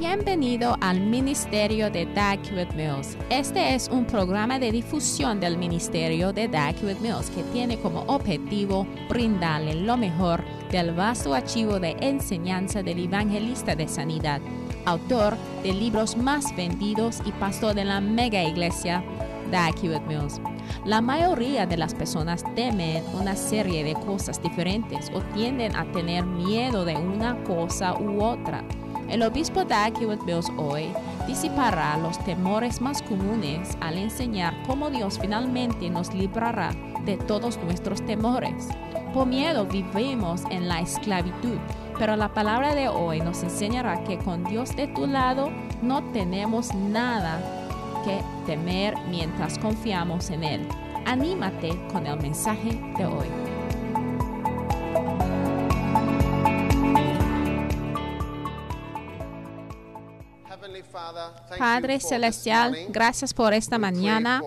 Bienvenido al Ministerio de Dag Mills. Este es un programa de difusión del Ministerio de Dag Mills que tiene como objetivo brindarle lo mejor del vasto archivo de enseñanza del evangelista de sanidad, autor de libros más vendidos y pastor de la mega iglesia Dag Mills. La mayoría de las personas temen una serie de cosas diferentes o tienden a tener miedo de una cosa u otra. El obispo Dag Hewitt hoy disipará los temores más comunes al enseñar cómo Dios finalmente nos librará de todos nuestros temores. Por miedo vivimos en la esclavitud, pero la palabra de hoy nos enseñará que con Dios de tu lado no tenemos nada que temer mientras confiamos en Él. Anímate con el mensaje de hoy. Padre Celestial, gracias por esta mañana.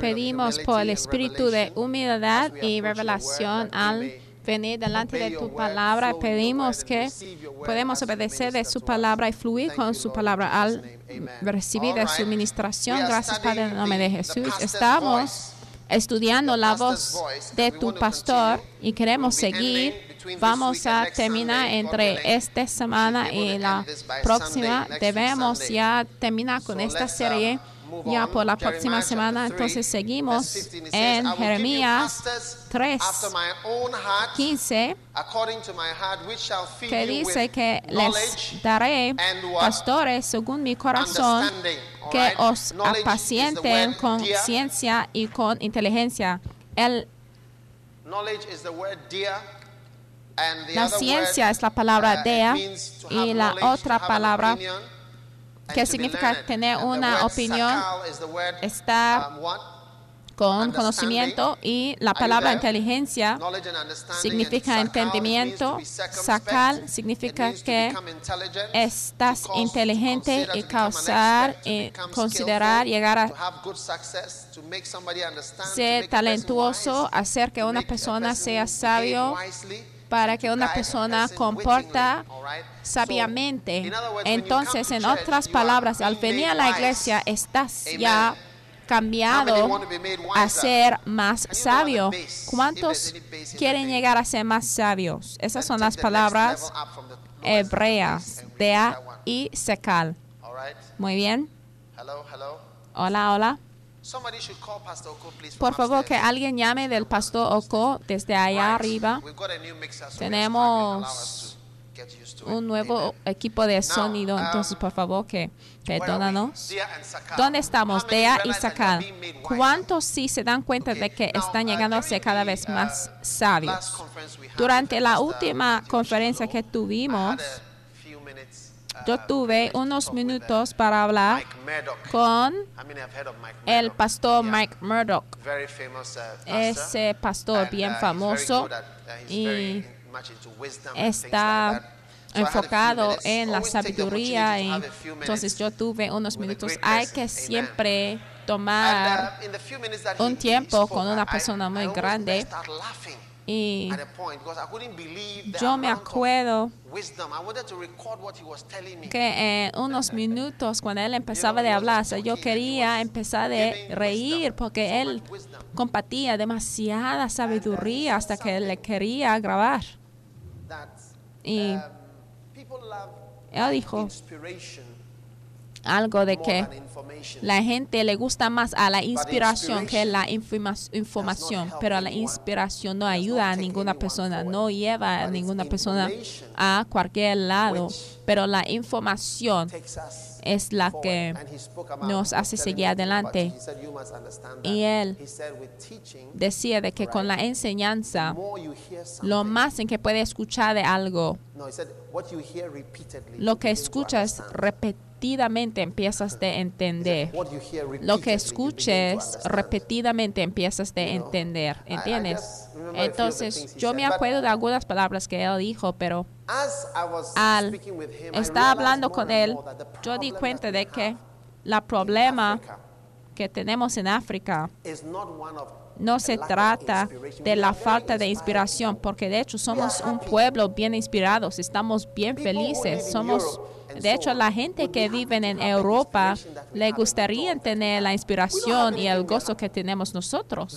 Pedimos por el espíritu de humildad y revelación al venir delante de tu palabra. Pedimos que podemos obedecer de su palabra y fluir con su palabra al recibir de su ministración. Gracias, Padre, en el nombre de Jesús. Estamos estudiando la voz de tu pastor y queremos seguir Vamos a terminar entre esta semana y la próxima. Debemos ya terminar con esta serie. ya por la próxima semana. Entonces seguimos en Jeremías 3, 15, que dice que les daré pastores según mi corazón que os apacienten con ciencia y con inteligencia. El la ciencia es la palabra dea y la otra palabra que significa tener una opinión está con conocimiento y la palabra inteligencia significa entendimiento. Sacar significa que estás inteligente y causar y considerar llegar a ser talentuoso, hacer que una persona sea sabio para que una persona comporta sabiamente. Entonces, en otras palabras, al venir a la iglesia, estás ya cambiado a ser más sabio. ¿Cuántos quieren llegar a ser más sabios? Esas son las palabras hebreas, dea y secal. Muy bien. Hola, hola. Por favor, que alguien llame del pastor Oko desde allá arriba. Tenemos un nuevo equipo de sonido, entonces por favor que perdónanos. ¿Dónde estamos? Dea y Sakal. ¿Cuántos sí se dan cuenta de que están llegando a ser cada vez más sabios? Durante la última conferencia que tuvimos, yo tuve unos minutos para hablar con el pastor Mike Murdoch, ese pastor bien famoso y está enfocado en la sabiduría y entonces yo tuve unos minutos. Hay que siempre tomar un tiempo con una persona muy grande y yo me acuerdo que en unos minutos cuando él empezaba de hablar, yo quería empezar de reír porque él compartía demasiada sabiduría hasta que le quería grabar. Y él dijo algo de que la gente le gusta más a la inspiración que la información, pero la inspiración no ayuda a ninguna persona, no lleva a ninguna persona a cualquier lado, pero la información es la que nos hace seguir adelante. Y él decía de que con la enseñanza, lo más en que puede escuchar de algo, lo que escuchas repetidamente empiezas de entender. Lo que escuches repetidamente empiezas de entender. ¿Entiendes? Entonces, yo me acuerdo de algunas palabras que él dijo, pero al estar hablando con él, yo di cuenta de que la problema que tenemos en África no se trata de la falta de inspiración, porque de hecho somos un pueblo bien inspirados, estamos bien felices, somos De hecho, la gente que vive en Europa le gustaría tener la inspiración y el gozo que tenemos nosotros.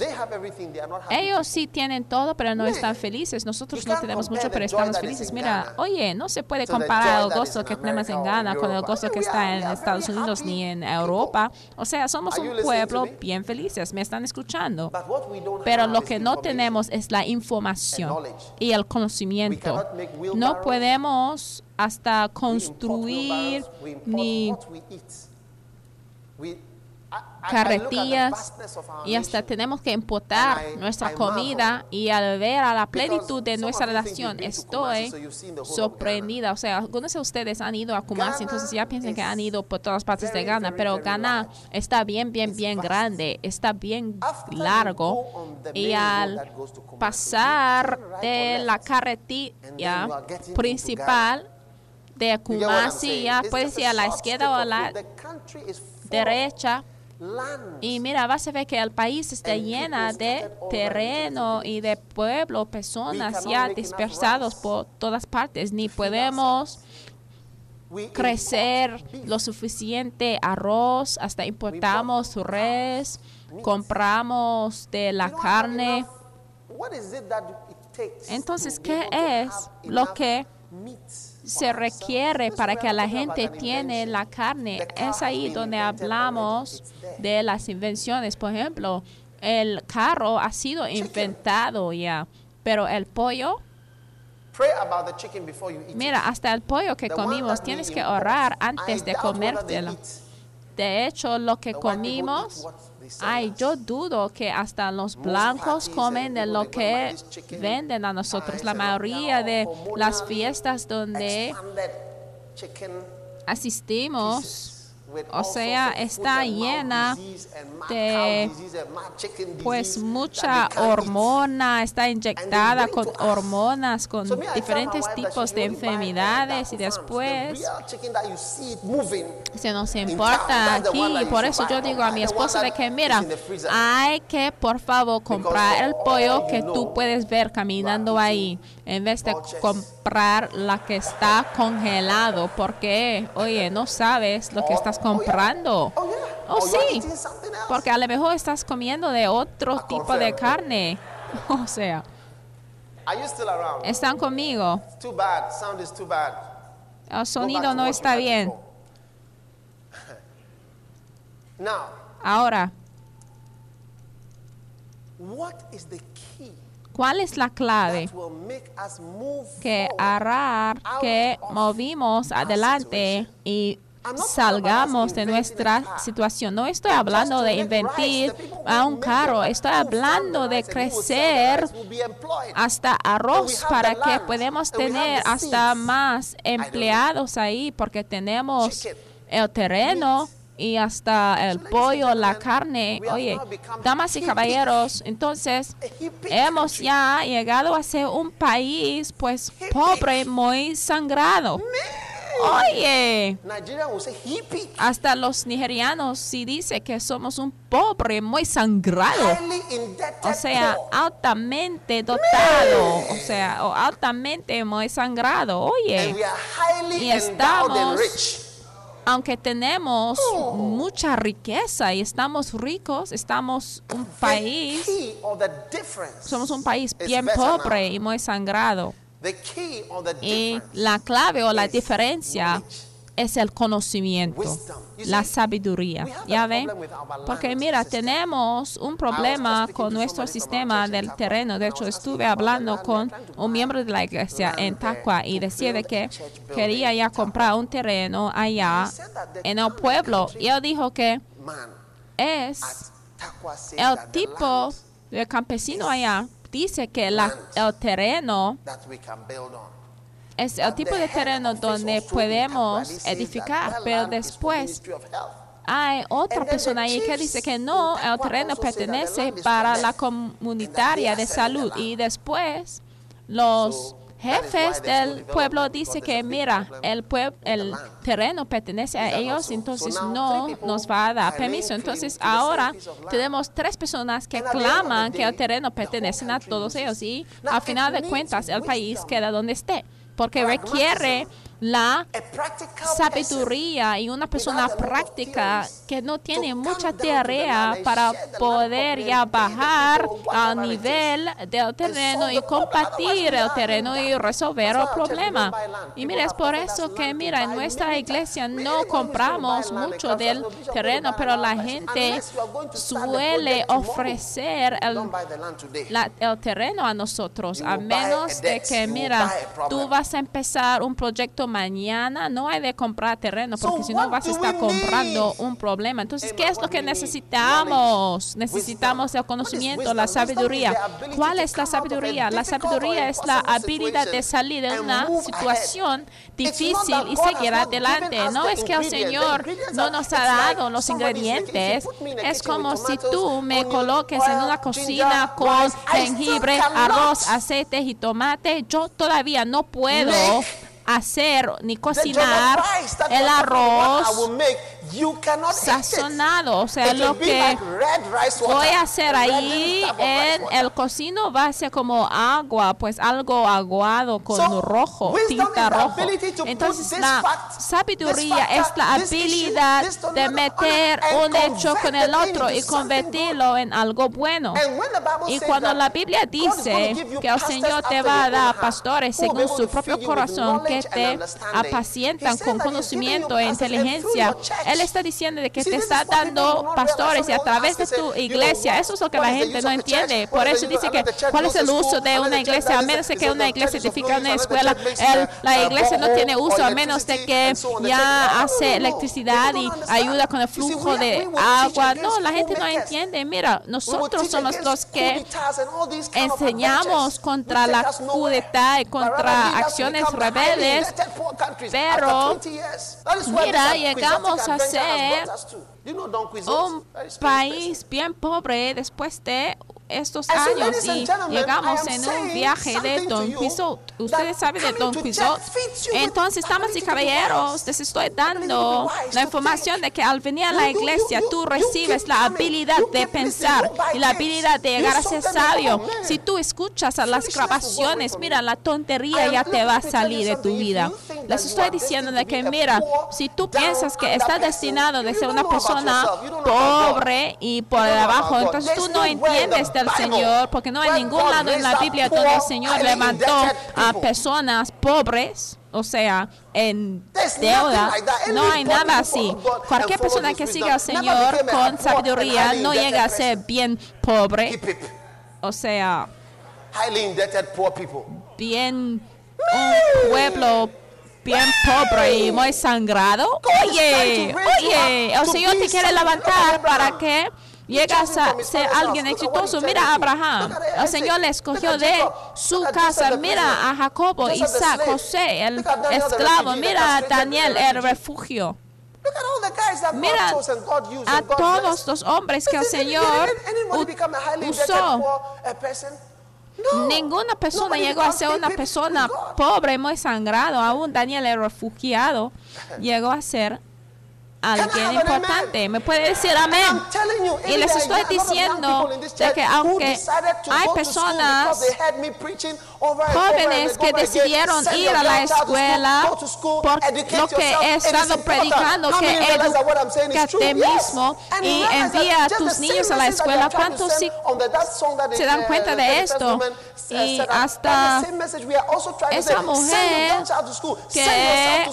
Ellos sí tienen todo, pero no están felices. Nosotros no tenemos mucho, pero estamos felices. Mira, oye, no se puede comparar el gozo que tenemos en Ghana con el gozo que está en Estados Unidos ni en Europa. O sea, somos un pueblo bien felices. Me están escuchando. Pero lo que no tenemos es la información y el conocimiento. No podemos hasta construir ni carretillas y hasta tenemos que importar nuestra comida y al ver a la plenitud de nuestra relación estoy sorprendida. O sea, algunos de ustedes han ido a Kumasi, entonces ya piensan que han ido por todas partes de Ghana, pero Ghana está bien, bien, bien grande, está bien largo y al pasar de la carretilla principal de Kumasi, ya puedes ir a la izquierda o a la derecha. y mira, vas a ver que el país está lleno de terreno y de pueblo, personas ya dispersados por todas partes. Ni podemos crecer lo suficiente arroz, hasta importamos res, compramos de la carne. Entonces, ¿qué es lo que se requiere para que la gente tiene la carne. Es ahí donde hablamos de las invenciones. Por ejemplo, el carro ha sido inventado ya, pero el pollo, mira, hasta el pollo que comimos tienes que ahorrar antes de comértelo. De hecho, lo que comimos Ay, yo dudo que hasta los blancos comen de lo que venden a nosotros. La mayoría de las fiestas donde asistimos o sea, está llena de pues mucha hormona, está inyectada con hormonas, con diferentes tipos de enfermedades y después se nos importa aquí. y por eso yo digo a mi esposa de que mira, hay que por favor comprar el pollo que tú puedes ver caminando ahí en vez de comprar la que está congelado porque oye, no sabes lo que estás comprando. Oh, oh sí, porque a lo mejor estás comiendo de otro tipo de carne. O sea, están conmigo. El sonido no está bien. Ahora, ¿cuál es la clave que hará que movimos adelante y salgamos de nuestra situación. No estoy hablando de inventar a un carro, estoy hablando de crecer hasta arroz para que podamos tener hasta más empleados ahí porque tenemos el terreno y hasta el pollo, la carne. Oye, damas y caballeros, entonces hemos ya llegado a ser un país pues pobre, muy sangrado. Oye, hasta los nigerianos sí dice que somos un pobre muy sangrado, o sea, altamente dotado, o sea, o altamente muy sangrado. Oye, y estamos aunque tenemos oh. mucha riqueza y estamos ricos, estamos un país, somos un país bien pobre y muy sangrado. Y la clave o la diferencia es el conocimiento, la sabiduría. ¿Ya ven? Porque mira, tenemos un problema con nuestro sistema del terreno. De hecho, estuve hablando con un miembro de la iglesia en Tacua y decía de que quería ya comprar un terreno allá en el pueblo. Y él dijo que es el tipo de campesino allá dice que la, el terreno es el tipo de terreno donde podemos edificar, pero después hay otra persona ahí que dice que no, el terreno pertenece para la comunitaria de salud y después los jefes del pueblo dicen que mira, el, pueblo, el terreno pertenece a ellos, entonces no nos va a dar permiso. Entonces ahora tenemos tres personas que claman que el terreno pertenece a todos ellos y al final de cuentas el país queda donde esté, porque requiere la sabiduría y una persona práctica que no tiene mucha tarea para poder ya bajar al nivel del terreno y compartir el terreno y resolver el problema. Y mira, es por eso que, mira, en nuestra iglesia no compramos mucho del terreno, pero la gente suele ofrecer el, la, el terreno a nosotros, a menos de que, mira, tú vas a empezar un proyecto mañana no hay de comprar terreno porque si no vas a estar comprando un problema. Entonces, ¿qué es lo que necesitamos? Necesitamos el conocimiento, la sabiduría. ¿Cuál es la sabiduría? La sabiduría es la habilidad de salir de una situación difícil y seguir adelante. No es que el Señor no nos ha dado los ingredientes. Es como si tú me coloques en una cocina con jengibre, arroz, aceite y tomate. Yo todavía no puedo hacer ni cocinar el arroz. You cannot sazonado. O sea, It lo que like voy a hacer ahí en el cocino va a ser como agua, pues algo aguado con so, rojo, tinta rojo. Entonces, la sabiduría es la habilidad issue, de meter un hecho con el otro y convertirlo en algo bueno. Y cuando la Biblia dice que el Señor te va a dar pastores según su propio corazón que te apacientan con conocimiento e inteligencia, Él está diciendo de que te está dando pastores y a través de tu iglesia. Eso es lo que la gente no entiende. Por eso dice que cuál es el uso de una iglesia, a menos de que una iglesia edifica una escuela. El, la iglesia no tiene uso a menos de que ya hace electricidad y ayuda con el flujo de agua. No, la gente no entiende. Mira, nosotros somos los que enseñamos contra la cudeta y contra acciones rebeldes. Pero mira, llegamos a ser un país bien pobre después de estos años y llegamos en un viaje de Don Quijote ustedes saben de Don Quixote. Entonces, damas y caballeros, les estoy dando la información de que al venir a la iglesia tú recibes la habilidad de pensar y la habilidad de llegar a ser sabio. Si tú escuchas a las grabaciones, mira, la tontería ya te va a salir de tu vida. Les estoy diciendo de que, mira, si tú piensas que estás destinado de ser una persona pobre y por abajo, entonces tú no entiendes del Señor, porque no hay ningún lado en la Biblia donde el Señor levantó a personas pobres, o sea, en deuda. No hay nada así. Cualquier persona que siga al Señor con sabiduría no llega a ser bien pobre. O sea, bien un pueblo bien pobre y muy sangrado. Oye, oye, el Señor te quiere levantar para que llega a ser alguien exitoso. Mira a Abraham, el Señor le escogió de su casa. Mira a Jacobo, Isaac, José, el esclavo. Mira a Daniel, el refugio. Mira a todos los hombres que el Señor usó. Ninguna persona llegó a ser una persona pobre, muy sangrado. Aún Daniel, el refugiado, llegó a ser alguien importante. ¿Me puede decir amén? Y les estoy diciendo de que aunque hay personas jóvenes que decidieron ir a la escuela por lo que he estado predicando, que educate mismo y envía a tus niños a la escuela. ¿Cuántos se dan cuenta de esto? Y hasta esa mujer que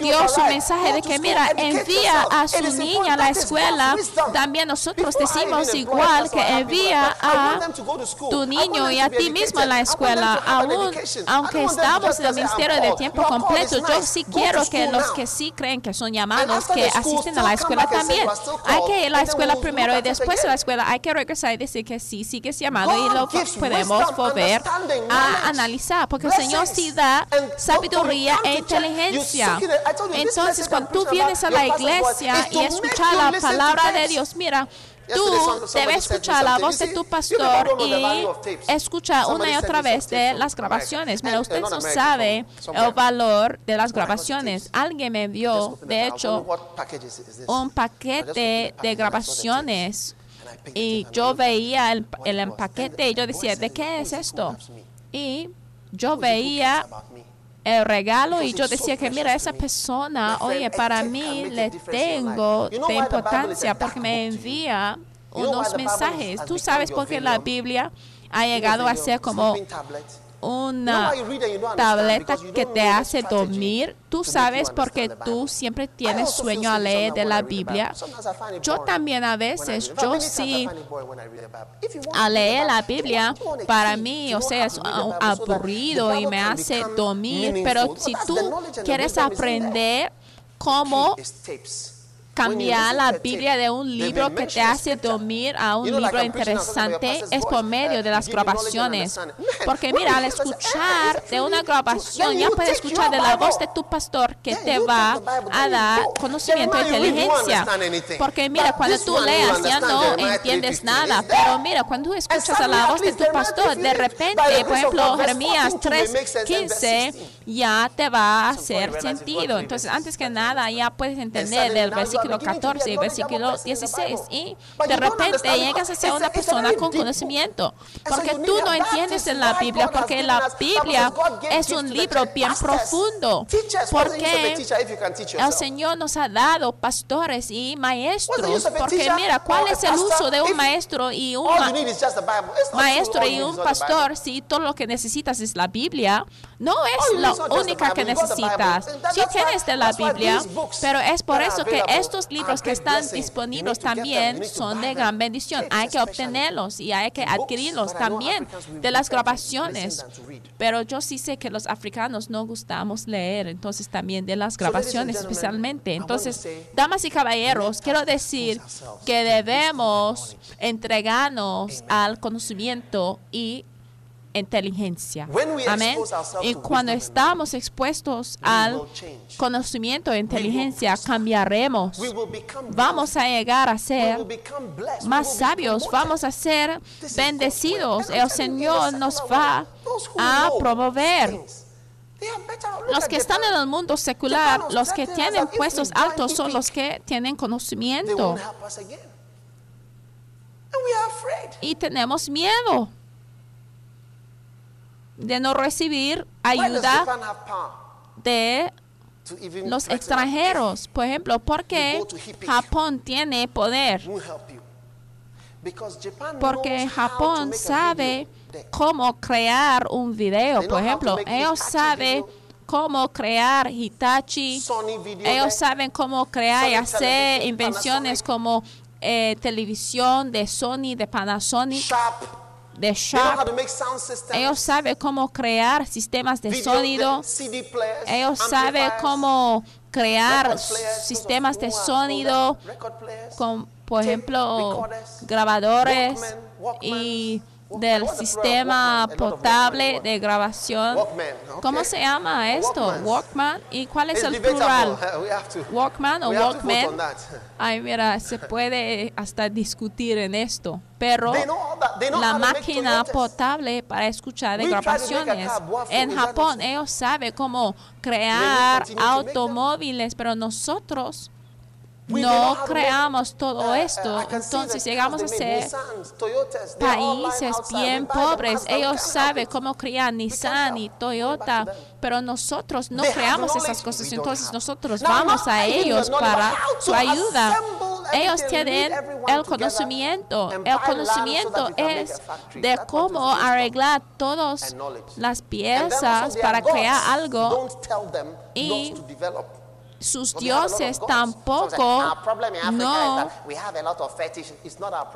dio su mensaje de que, mira, envía a su niña a la escuela, también nosotros decimos igual que envía a tu niño y a ti mismo a la escuela. Aún, aunque estamos en el ministerio de tiempo completo, yo sí quiero que los que sí creen que son llamados, que asisten a la escuela también. Hay que ir a la escuela primero y después de la escuela. Hay que regresar y decir que sí, sigues llamado y lo podemos volver a analizar. Porque el Señor sí da sabiduría e inteligencia. Entonces, cuando tú vienes a la iglesia y escuchar la palabra de Dios, mira, tú debes escuchar la voz de tu pastor y escuchar una y otra vez de las grabaciones. Mira, usted no sabe el valor de las grabaciones. Alguien me envió, de hecho, un paquete de grabaciones. y yo veía el, el y yo decía, ¿de qué es esto? Y yo veía el regalo y yo decía que mira, esa persona, oye, para mí le tengo de importancia porque me envía unos mensajes. Tú sabes por qué la? Biblia ha llegado a ser como una tableta que te hace dormir. Tú sabes porque tú siempre tienes sueño a leer de la Biblia. Yo también a veces, yo sí, a leer la Biblia, para mí, o sea, es aburrido y me hace dormir, pero si tú quieres aprender cómo cambiar la Biblia de un libro que te hace dormir a un libro interesante es por medio de las grabaciones. Porque mira, al escuchar de una grabación ya puedes escuchar de la voz de tu pastor que te va a dar conocimiento e inteligencia. Porque mira, cuando tú leas ya no entiendes nada, pero mira, cuando escuchas a la voz de tu pastor, de repente, por ejemplo, Jeremías 3:15 ya te va a hacer sentido. Entonces, antes que nada, ya puedes entender del versículo 14 y versículo 16 y de repente llegas a ser una persona con conocimiento. Porque tú no entiendes en la Biblia, porque la Biblia es un libro bien profundo. Porque el Señor nos ha dado pastores y maestros. Porque mira, ¿cuál es el uso de un maestro y un ma- maestro y un pastor si todo lo que necesitas es la Biblia? No es la única que necesitas. Si tienes de la Biblia, pero es por eso que estos libros que están disponibles también son de gran bendición. Hay que obtenerlos y hay que adquirirlos también de las grabaciones. Pero yo sí sé que los africanos no gustamos leer, entonces también de las grabaciones especialmente. Entonces, damas y caballeros, quiero decir que debemos entregarnos al conocimiento y inteligencia. Amén. Y cuando estamos expuestos al conocimiento e inteligencia, cambiaremos. Vamos a llegar a ser más sabios, vamos a ser bendecidos. El Señor nos va a promover. Los que están en el mundo secular, los que tienen puestos altos son los que tienen conocimiento. y tenemos miedo de no recibir ayuda de los extranjeros. Por ejemplo, porque Japón tiene poder. Porque Japón sabe cómo crear un video. Por ejemplo, ellos saben cómo crear Hitachi. Ellos saben cómo crear y hacer invenciones como eh, televisión de Sony, de Panasonic, de Sharp. Ellos saben cómo crear sistemas de sonido. Ellos saben cómo crear sistemas de sonido, con, por ejemplo, grabadores y del sistema portable de grabación. ¿Cómo se llama esto? Walkman. ¿Y cuál es el plural? Walkman o Walkman. Ay, mira, se puede hasta discutir en esto, pero la máquina portable para escuchar de grabaciones. en Japón, ellos saben cómo crear automóviles, pero nosotros no creamos todo esto. Entonces llegamos a ser países bien pobres. Ellos saben cómo crear Nissan y Toyota, pero nosotros no creamos esas cosas. Entonces nosotros vamos a ellos para su ayuda. Ellos tienen el conocimiento. El conocimiento es de cómo arreglar todas las piezas para crear algo y sus dioses tampoco no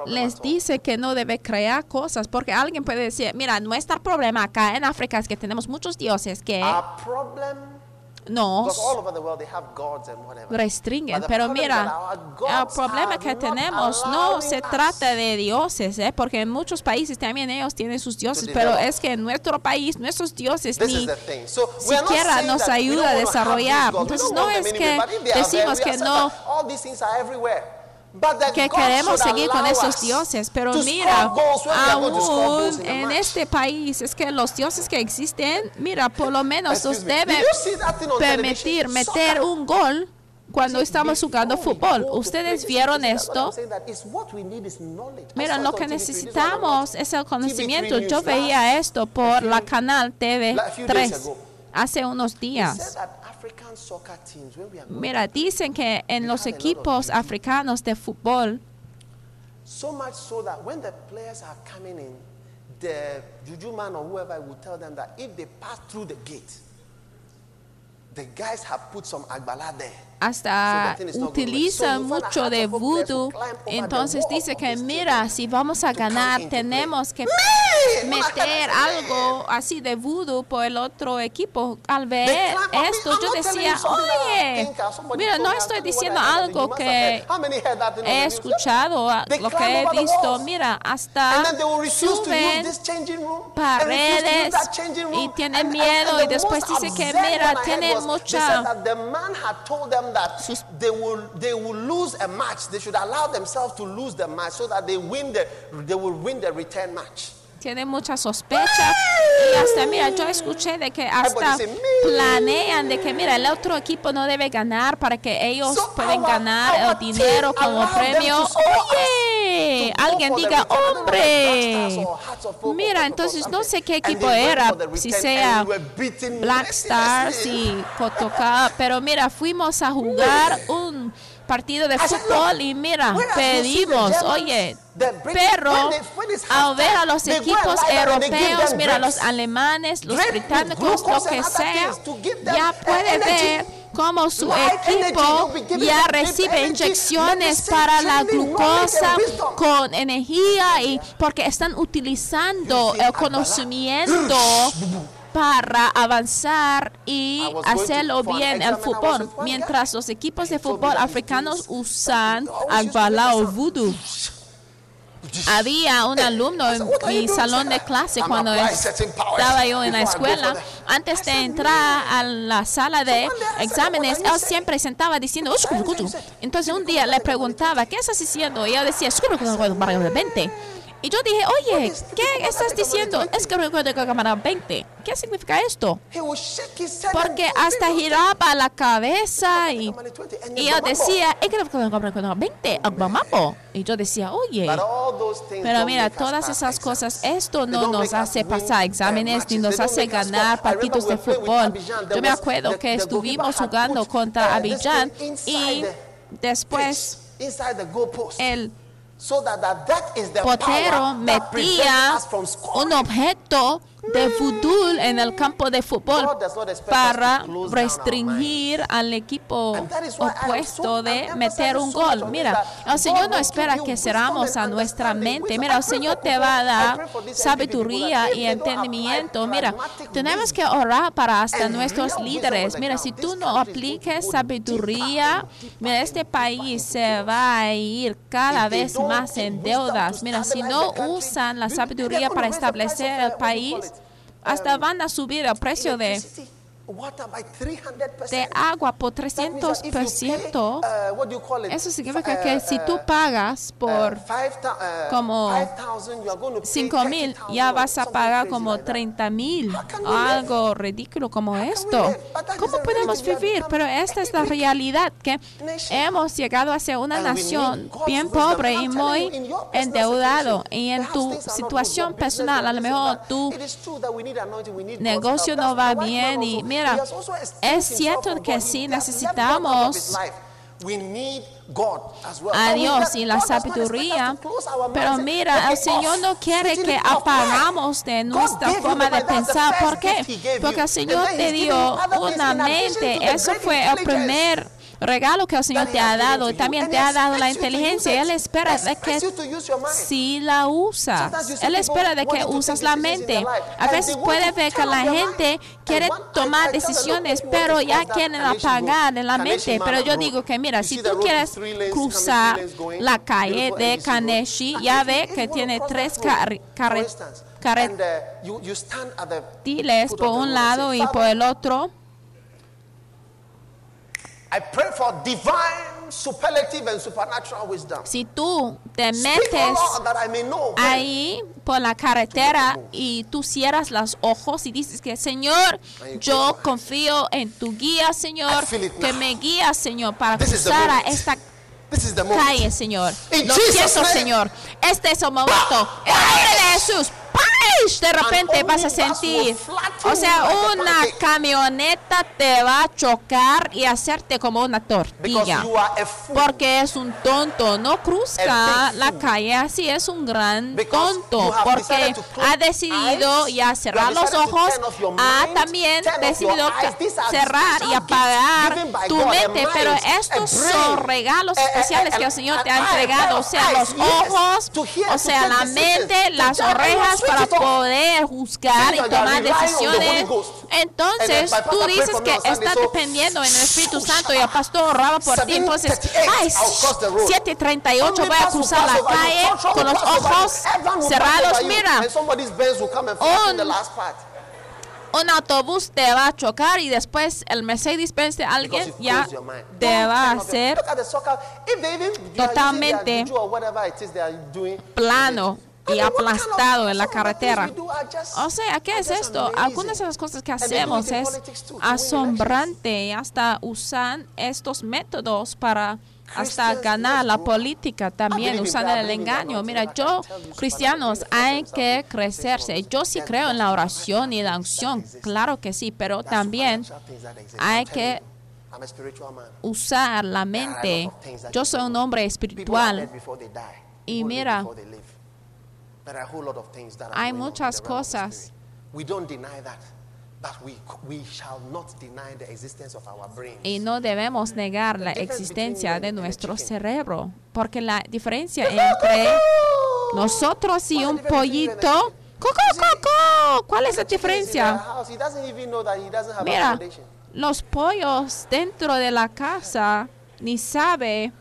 les dice que no debe crear cosas, porque alguien puede decir, mira, nuestro problema acá en África es que tenemos muchos dioses que nos restringen, pero mira, el problema que tenemos no se trata de dioses, ¿eh? porque en muchos países también ellos tienen sus dioses, pero es que en nuestro país nuestros dioses ni siquiera nos ayuda a desarrollar. Entonces no es que decimos que no que queremos seguir con esos dioses, pero mira, aún en este país es que los dioses que existen, mira, por lo menos nos deben permitir meter un gol cuando estamos jugando fútbol. ¿Ustedes vieron esto? Mira, lo que necesitamos es el conocimiento. Yo veía esto por la canal TV3 hace unos días. Said that African soccer teams, when we are going, Mira, dicen que en los equipos africanos de fútbol, so much so that when the players are coming in, the juju man or whoever will tell them that if they pass through the gate, the guys have put some agbala there. Hasta find mucho de the Entonces dice que mira, si vamos a ganar, tenemos que Me! meter algo así de voodoo por el otro equipo. Al ver esto, yo decía, oye, mira, no estoy diciendo algo que he escuchado, lo que he visto. Mira, hasta suben paredes y tienen miedo y después dice que mira, tienen mucha that they will, they will lose a match. They should allow themselves to lose the match so that they win the, they will win the return match. Tiene mucha sospecha. Y hasta mira yo escuché de que hasta planean de que mira el otro equipo no debe ganar para que ellos So pueden our- ganar el dinero como premio oye alguien diga hombre or mira entonces no sé qué equipo era si sea Black Stars y Kotoka pero mira fuimos a jugar un partido de fútbol "Look, y mira pedimos oye pero al ver a los equipos europeos, mira, los alemanes, los británicos, lo que sea, ya puede ver cómo su equipo ya recibe inyecciones para la glucosa con energía y porque están utilizando el conocimiento para avanzar y hacerlo bien el fútbol, mientras los equipos de fútbol africanos usan Agbala o voodoo. Había un alumno en said, "What are you mi doing?" salón de clase "I'm cuando estaba yo en la escuela. for the-" Antes de entrar a la sala de exámenes, "What are you él saying?" siempre sentaba diciendo, entonces un día le preguntaba, ¿qué estás diciendo? Y yo decía, "Escucha, cuchu, cuchu, para el 20. Y yo dije, oye, ¿qué estás diciendo? Es que recuerdo que cámara 20. ¿Qué significa esto? Porque hasta giraba la cabeza y, Cámara 20. And y yo decía, es que cámara 20, Agbamapo. Y yo decía, oye, pero mira, todas esas cosas, esto no nos hace pasar exámenes ni nos hace ganar partidos de fútbol. Yo me acuerdo que estuvimos jugando contra Abidjan y después el So that, that, that is the potero metía un objeto de fútbol en el campo de fútbol para restringir al equipo opuesto de meter un gol. Mira, el Señor no espera que cerramos a nuestra mente. Mira, el Señor te va a dar sabiduría y entendimiento. Mira, tenemos que orar para hasta nuestros líderes. Mira, si tú no apliques sabiduría, mira, este país se va a ir cada vez más en deudas. Mira, si no usan la sabiduría para establecer el país? Hasta van a subir el precio de Electricity, water by 300%. de agua por That means that if you pay, 300%. uh, what do you call it? Eso significa Uh, que si tú uh, pagas uh, por uh, como 5,000, you are going to pay 5 mil, 30,000 ya vas a pagar como like that. 30 mil o algo ridículo como esto. ¿Cómo podemos vivir? Pero esta es la realidad que hemos llegado a ser una nación bien pobre y muy endeudado. Y en tu situación personal, a lo mejor God's negocio no va bien y also esteemed es cierto que sí necesitamos a Dios y la sabiduría, pero mira, el Señor no quiere que apagamos de nuestra forma de pensar. ¿Por qué? Porque el Señor te dio una mente. Eso fue el primer regalo que el Señor te ha dado también te ha dado la inteligencia. Él espera de que si la see Él espera de que usas la mente. A veces puede ver que la gente quiere tomar decisiones, pero ya quieren apagar en la mente. Pero yo digo que mira, si tú quieres cruzar la calle de. Kaneshi, ya ve que tiene tres that road, carri- for carre- instance, carre- and, uh, por un lado y por "Father, el otro. I pray for divine, superlative, and supernatural wisdom. Si tú te metes ahí por la carretera y tú cierras los ojos y dices que Señor, yo confío en tu guía, Señor, que me guía, Señor, para cruzar a esta This is the moment. calle, Señor. In Lo Jesus' siento. Señor. Este es el momento. En nombre de Jesús. De repente vas a sentir, o sea, una camioneta te va a chocar y hacerte como una tortilla. Porque es un tonto, no cruzca la calle así, es un gran tonto. Porque ha decidido ya cerrar los ojos, ha también decidido cerrar y apagar tu mente. Pero estos son regalos especiales que el Señor te ha entregado, o sea, los ojos, o sea, la mente, las orejas para poder juzgar y tomar decisiones. Entonces, tú dices que estás dependiendo en el Espíritu Santo y el pastor oraba por ti. Entonces, ay, 7:38 voy a cruzar la calle con los ojos cerrados. Mira, un autobús te va a chocar y después el Mercedes Benz de alguien ya te va a hacer totalmente plano y aplastado en la carretera. O sea, ¿qué es esto? Algunas de las cosas que hacemos es asombrante y hasta usan estos métodos para hasta ganar la política también usando el engaño. Mira, yo, cristianos, hay que crecerse. Yo sí creo en la oración y la unción, claro que sí, pero también hay que usar la mente. Yo soy un hombre espiritual y mira, hay muchas cosas. Y no debemos negar la existencia de nuestro cerebro, porque la diferencia entre nosotros y un pollito, ¡Coco, coco! ¿Cuál es la diferencia? Mira, los pollos dentro de la casa ni sabe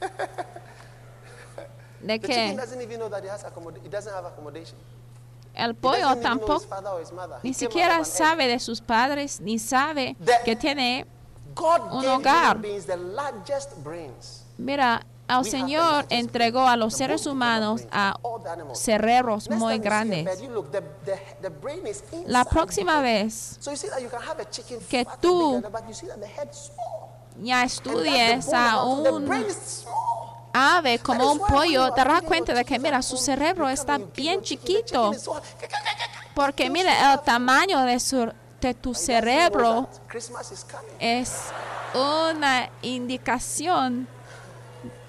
de qué. El pollo tampoco ni siquiera sabe de sus padres, ni sabe que tiene un hogar. Mira, el Señor entregó a los seres humanos a cerebros muy grandes. La próxima vez que tú ya estudies a un ave como un pollo, te darás cuenta de que, mira, su cerebro está bien chiquito. Porque, mira, el tamaño de, su, de tu cerebro es una indicación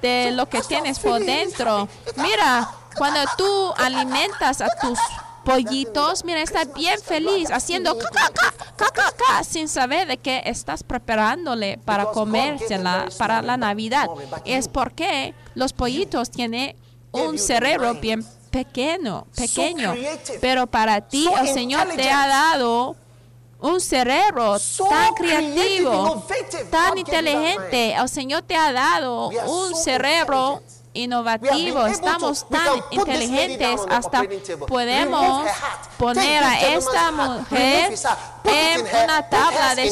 de lo que tienes por dentro. Mira, cuando tú alimentas a tus pollitos, mira, está bien feliz haciendo caca, sin saber de qué estás preparándole para comérsela para la Navidad. Es porque los pollitos tienen un cerebro bien pequeño, pequeño, pero para ti el Señor te ha dado un cerebro tan creativo, tan inteligente. El Señor te ha dado un cerebro innovativo, estamos tan inteligentes hasta podemos poner a esta mujer en una tabla de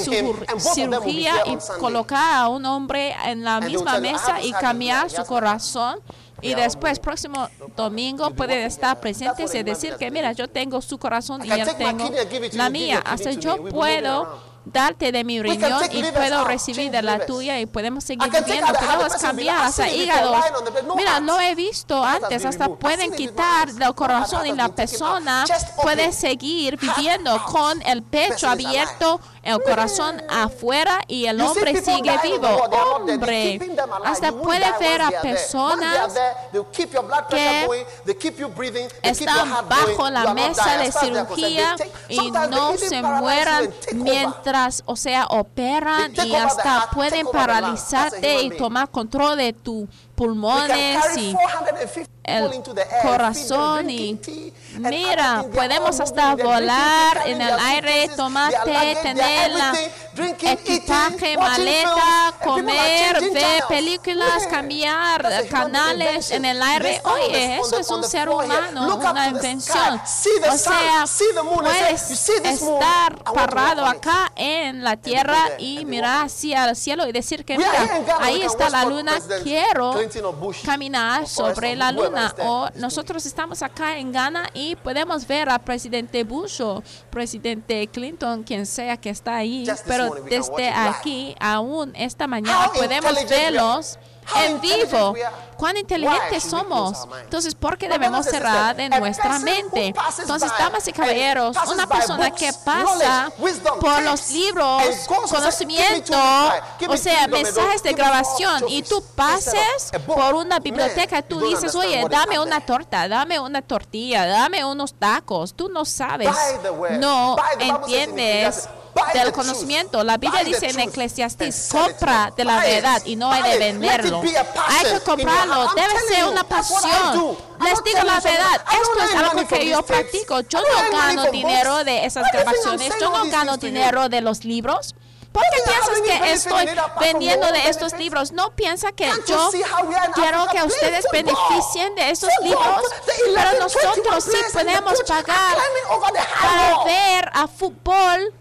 cirugía y colocar a un hombre en la misma mesa y cambiar su corazón. Y después, próximo domingo, puede estar presentes y decir que, mira, yo tengo su corazón y yo tengo la mía. Hasta yo puedo darte de mi riñón y puedo recibir de la tuya y podemos seguir viviendo, podemos cambiar hasta hígados. Mira, no he visto antes, hasta pueden quitar del corazón y la persona puede seguir viviendo con el pecho abierto, el corazón afuera y el hombre sigue vivo. Hombre, hasta puede ver a personas que están bajo la mesa de cirugía y no se mueran mientras, o sea, operan y hasta pueden paralizarte y tomar control de tu pulmones y el corazón y mira, podemos hasta volar en el aire, tomate, tener la equipaje, maleta, comer, ver películas, cambiar canales en el aire. Oye, eso es un ser humano, una invención. O sea, puedes estar parado acá en la tierra y mirar hacia el cielo y decir que mira, ahí está la luna, quiero caminar sobre la luna. O nosotros estamos acá en Ghana y podemos ver al presidente Bush o presidente Clinton, quien sea que está ahí. Pero desde aquí, aún esta mañana, podemos verlos en vivo cuán inteligentes somos. Entonces, ¿por qué debemos and cerrar a nuestra mente? Entonces, damas y caballeros, una persona que pasa por los libros, conocimiento, "Give me two, give me o sea, mensajes de grabación, y trophies", tú pases por una biblioteca tú dices, oye, dame una torta, dame una tortilla, dame unos tacos. Tú no sabes, no entiendes del conocimiento. La Biblia dice en Eclesiastés, compra de la verdad y no hay de venderlo. Hay que comprarlo, debe ser una pasión. Les digo la verdad, esto es algo que yo practico. Yo no gano dinero de esas grabaciones, yo no gano dinero de los libros. ¿Por qué piensas que estoy vendiendo de estos libros? No piensa que yo quiero que ustedes beneficien de estos libros, pero 11, 21 nosotros sí podemos pagar para ver a fútbol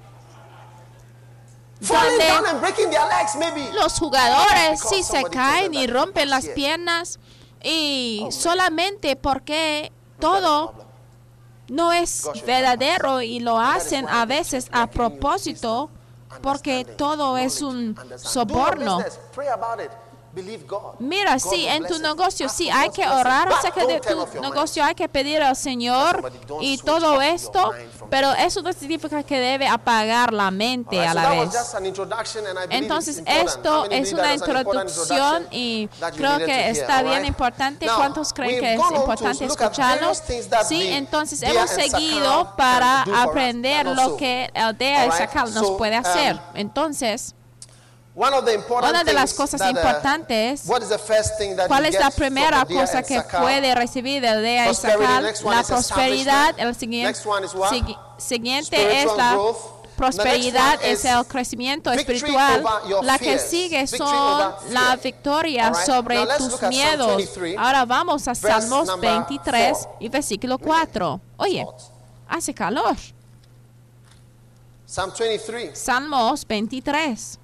donde down and breaking their legs maybe. los jugadores sí se caen y rompen las here. piernas y Oh, solamente porque todo no es verdadero y lo hacen a veces a propósito porque todo es un soborno. Mira, sí, en tu negocio sí hay que orar acerca de tu negocio, hay que pedir al Señor y todo esto, pero eso no significa que debe apagar la mente a la vez. Entonces esto es una introducción y creo que está bien importante. ¿Cuántos creen que es importante look at escucharlo? various things that Sí, entonces hemos seguido Sakal para aprender lo que el DEA y Sacal nos puede hacer. um, Entonces, One of the important Una de las things cosas uh, importantes, what is the first thing that ¿Cuál es la primera cosa que puede recibir del DEA y one La is prosperidad. El siguiente, es la growth. prosperidad, The next one es is el crecimiento victory espiritual. over your La que fears. sigue son la victoria sobre tus miedos. 23, Ahora vamos a verse Salmos number 23 four. y versículo 4. Oye, hace calor. Psalm 23. Salmos 23.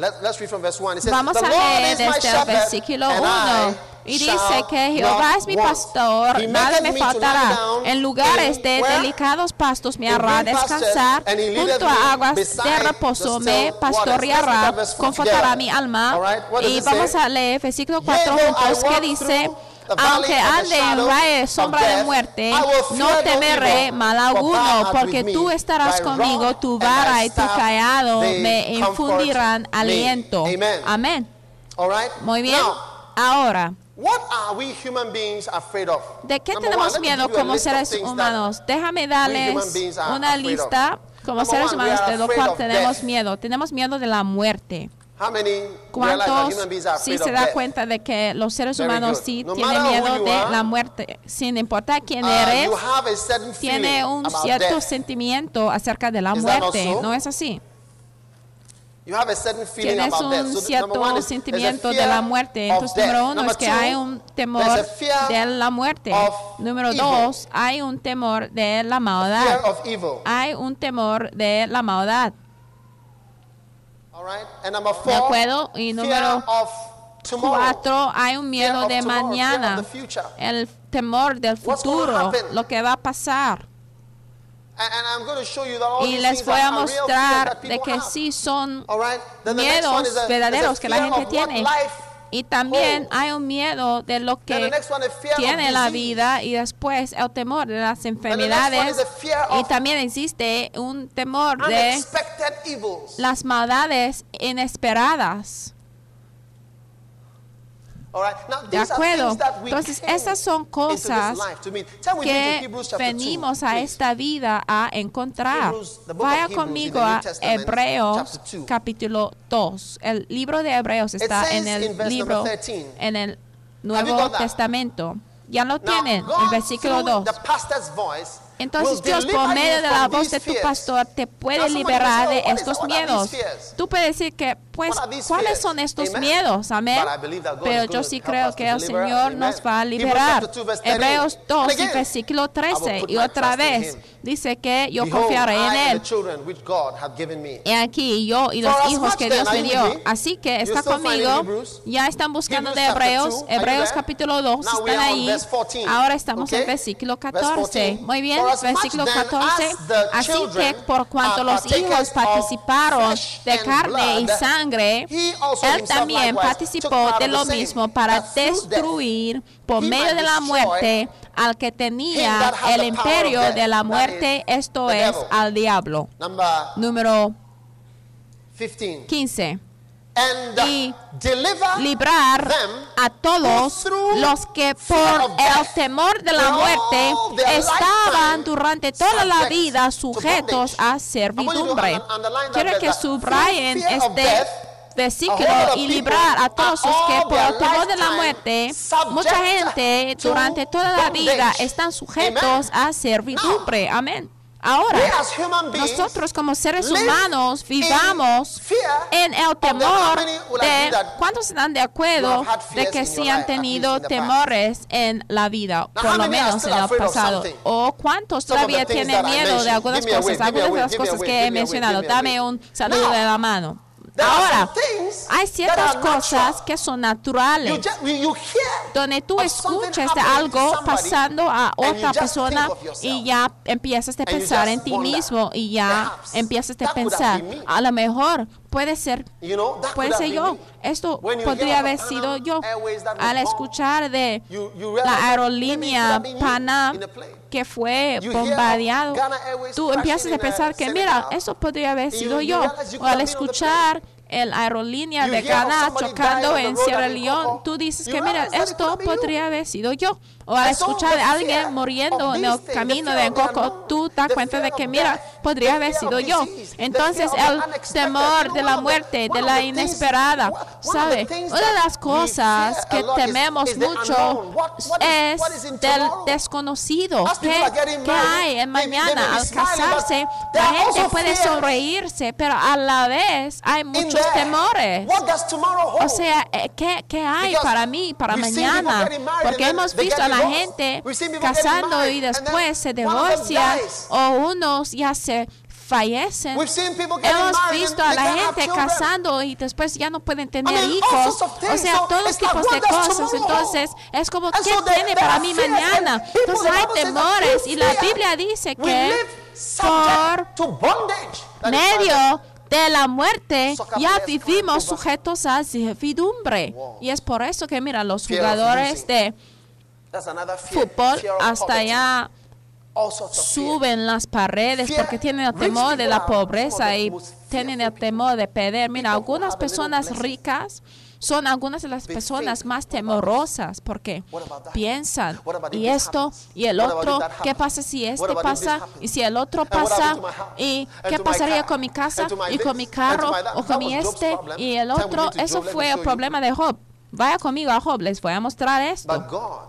Let, let's read from verse 1. It says, Vamos the a Lord leer is my desde el shepherd, versículo and 1 I y dice que Jehová es mi pastor, nada me faltará. En lugares de delicados pastos me hará descansar, junto a aguas de reposo me pastoreará, confortará mi alma. Y vamos a leer versículo 4 Yea, though I juntos que dice, aunque ande en valle sombra de muerte, no temeré mal alguno, porque tú estarás conmigo, tu vara y tu callado me infundirán aliento. Amen. Amén. Muy bien. Ahora, what are we human beings afraid of? ¿de qué Number tenemos one, miedo como seres humanos? Déjame darles una lista como Number seres humanos de lo cual tenemos miedo. Tenemos miedo de la muerte. ¿Cuántos sí se da cuenta de que los seres humanos sí No tienen miedo you de are, la muerte? Sin importar quién Uh, eres, tiene un cierto death. sentimiento acerca de la Is muerte. ¿No es así? You have a certain feeling Tienes about un So one cierto is- sentimiento de la muerte. Entonces, número uno Number es que two, hay un temor de la muerte. Número evil. dos, hay un temor de la maldad. Hay un temor de la maldad. All right? And number ¿De acuerdo? Y número cuatro, hay un Fear miedo de mañana. of the future. El temor del futuro, lo que va a pasar. And, and I'm going to show you that all Y les voy a mostrar de que sí son miedos verdaderos que la gente tiene. Y también holds. hay un miedo de lo que tiene la vida y después el temor de las enfermedades. Y también existe un temor de las maldades inesperadas. ¿De acuerdo? Entonces, esas son cosas que Hebrews chapter 2, venimos a esta vida a encontrar. Vaya conmigo a Hebreos chapter 2. capítulo 2. El libro de Hebreos está en el libro, number 13. en el Nuevo? Testamento. Ya lo tienen, el versículo through 2. Entonces Dios por medio de la voz de tu pastor te puede liberar de "Oh, what is- estos miedos. fears?" Tú puedes decir que, pues, ¿cuáles son estos miedos? Amén. Pero yo sí creo que el. Señor nos va a liberar. chapter 2, verse 13. Hebreos 2 And y again, versículo I 13 will put y otra vez dice que yo confiaré en Él. He aquí yo y los hijos que Dios me dio. Así que está conmigo. Ya están buscando de Hebreos. 2, are you Hebreos capítulo 2 Now we están ahí. verse 14, Ahora estamos en versículo Verse 14. 14. Muy bien versículo 14, así que por cuanto los hijos participaron de carne y sangre, él también participó de lo mismo para destruir por medio de la muerte al que tenía el imperio de la muerte, esto es al diablo. Número 15 y librar a todos los que por el temor de la muerte estaban durante toda la vida sujetos a servidumbre. Quiero que subrayen este versículo y librar a todos los que por el temor de la muerte, mucha gente durante toda la vida están sujetos a servidumbre. Amén. Ahora, nosotros como seres humanos vivamos en el temor de cuántos están de acuerdo de que sí han tenido temores en la vida, por lo menos en el pasado. O cuántos todavía tienen miedo de algunas cosas, algunas de las cosas que he mencionado. Dame un saludo de la mano. Ahora, hay ciertas cosas que son naturales, donde tú escuchas algo pasando a otra persona y ya empiezas a pensar en ti mismo y ya empiezas a pensar, a lo mejor Puede ser. Puede ser yo. Esto podría haber sido yo. Al escuchar de la aerolínea Panam que fue bombardeado, tú empiezas a pensar que, mira, eso podría haber sido yo. O al escuchar el aerolínea de Ghana chocando en Sierra León, tú dices que, mira, esto podría haber sido yo o al escuchar a alguien muriendo en el camino de Ancoco, tú te das cuenta de que, mira, podría haber sido yo. Entonces, el temor de la muerte, de la inesperada, ¿sabe? Una de las cosas que tememos mucho es del desconocido. ¿Qué, qué hay en mañana? Al casarse, la gente puede sonreírse, pero a la vez hay muchos temores. O sea, eh, ¿qué, qué hay para mí, para mañana? Porque hemos visto a la gente casando y después se divorcian o unos ya se fallecen. Hemos visto a la gente casando y después ya no pueden tener hijos. O sea, todos tipos de cosas. Entonces, es como, ¿qué tiene para mí mañana? Entonces pues hay temores. Y la Biblia dice que por medio de la muerte ya vivimos sujetos a servidumbre. Y es por eso que, mira, los jugadores de fútbol, hasta allá suben las paredes porque tienen el temor de la pobreza y tienen el temor de perder. Mira, algunas personas ricas son algunas de las personas más temorosas porque piensan y esto y el otro, qué pasa si este pasa y si el otro pasa y qué pasaría con mi casa y con mi carro o con este y el otro. Eso fue el problema de Job. Vaya conmigo a Job, les voy a mostrar esto.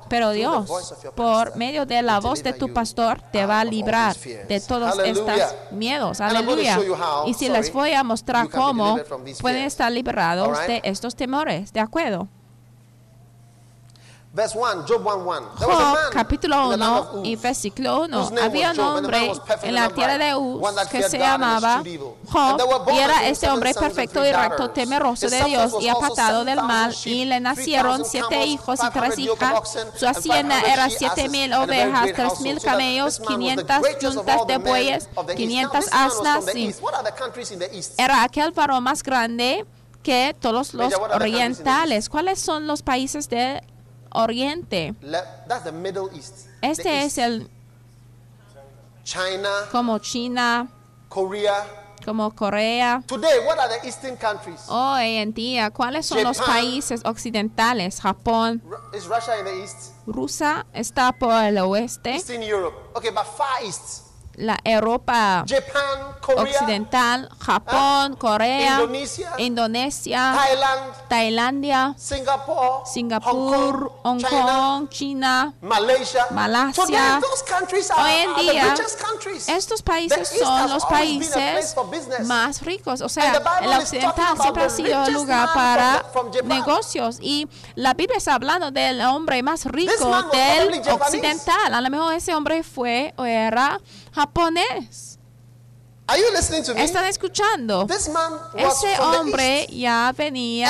Pero Dios, por medio de la voz de tu pastor, te va a librar de todos estos miedos. Aleluya. Y si les voy a mostrar cómo pueden estar liberados de estos temores. ¿De acuerdo? Job capítulo 1 y versículo 1. Había un hombre en la tierra de Uz que se llamaba Job y era este hombre perfecto y recto, temeroso de Dios y apartado del mal. Y le nacieron siete hijos y tres hijas. Su hacienda era siete mil ovejas, tres mil camellos, quinientas yuntas de bueyes, quinientas asnas. Era aquel varón más grande que todos los orientales. ¿Cuáles son los países de Oriente. that's the middle east Este es el China, como China, Korea, como Corea. Today, what are the eastern countries? Hoy en día, ¿cuáles son Japan, los países occidentales? Japón. Is Russia in the east? Rusia está por el oeste. Eastern Europe. Okay, but far east la Europa occidental, Japón, Corea, Indonesia, Tailandia, Singapur, Singapur, Hong Kong, China, Malaysia. Malasia. Hoy en día, estos países son los países más ricos. O sea, el occidental siempre ha sido lugar para negocios. Y la Biblia está hablando del hombre más rico del occidental. A lo mejor ese hombre fue o era japonés. Are you listening to me? ¿Están escuchando? This man was Ese from hombre the East, ya venía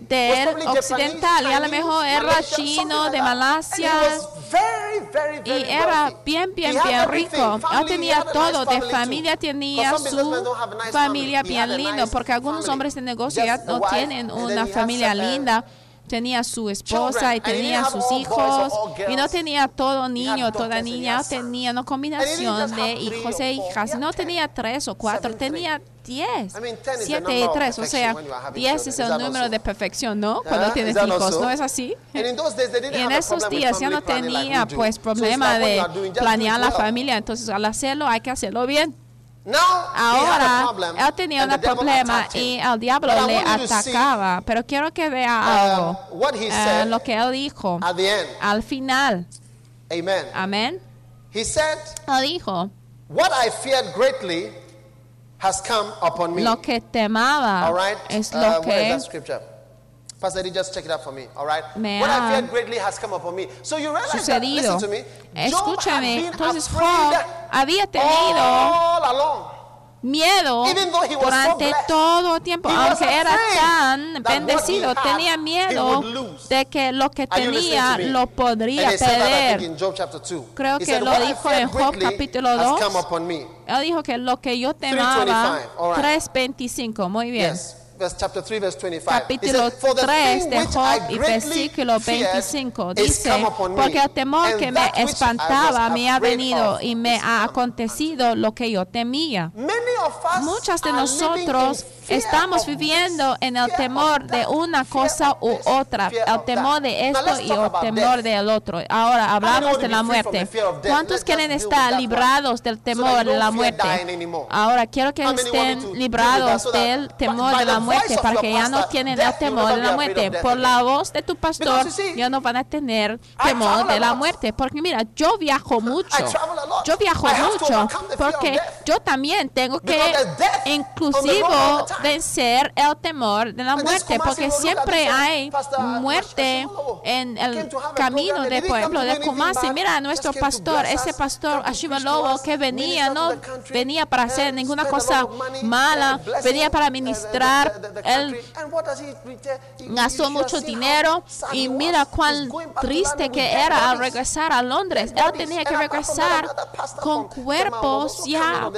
del occidental, y a lo mejor era chino de Malasia. Y era bien, bien, bien rico. Él tenía todo, de familia tenía su familia bien lindo, porque algunos hombres de negocio ya no tienen una familia linda tenía su esposa y tenía sus hijos y no tenía todo niño, toda niña, tenía una combinación de hijos e hijas, no tenía tres o cuatro, tenía 10. 7 y 3, o sea, 10 es el número de perfección, ¿no? Cuando tienes hijos, ¿no es así? Y en esos días ya no tenía pues problema de planear la familia, entonces al hacerlo hay que hacerlo bien. Ahora él tenía un problema y el diablo le atacaba. Pero quiero que vea algo, uh, lo que él dijo al final. Amén. él dijo, What I feared greatly has come upon me. Lo que temaba All right? es lo uh, que Pastor Eddie, just check it out for me, all right? Me what ha I feared greatly has come upon me. So you realize sucedido. that, listen to me, Escúchame, entonces Job había tenido all along. miedo durante todo tiempo. Aunque era tan bendecido, tenía miedo de que lo que tenía lo podría perder. Creo que lo dijo en Job capítulo 2. Él dijo que lo que yo temaba, 3.25, muy bien verse, chapter 3, verse 25. Capítulo 3 de Job y versículo 25 dice, porque el temor que me espantaba me ha venido y me ha acontecido lo que yo temía. Muchas de nosotros Estamos viviendo en el temor de una cosa u otra, el temor de esto y el temor del otro. Ahora hablamos de la muerte. ¿Cuántos quieren estar librados del temor de la muerte? Ahora quiero que estén librados del temor de la muerte para que ya no tienen el temor de la muerte. Por la voz de tu pastor, ya no van a tener temor de la muerte. Porque mira, yo viajo mucho. Yo viajo mucho porque yo también tengo que inclusivo vencer el temor de la muerte, porque siempre hay muerte en el camino del pueblo de Kumasi. Mira, nuestro pastor, ese pastor Ashimalobo que venía, no venía para hacer ninguna cosa mala, venía para ministrar. Él gastó mucho dinero y mira cuán triste que era al regresar a Londres. Él tenía que regresar con cuerpos ya,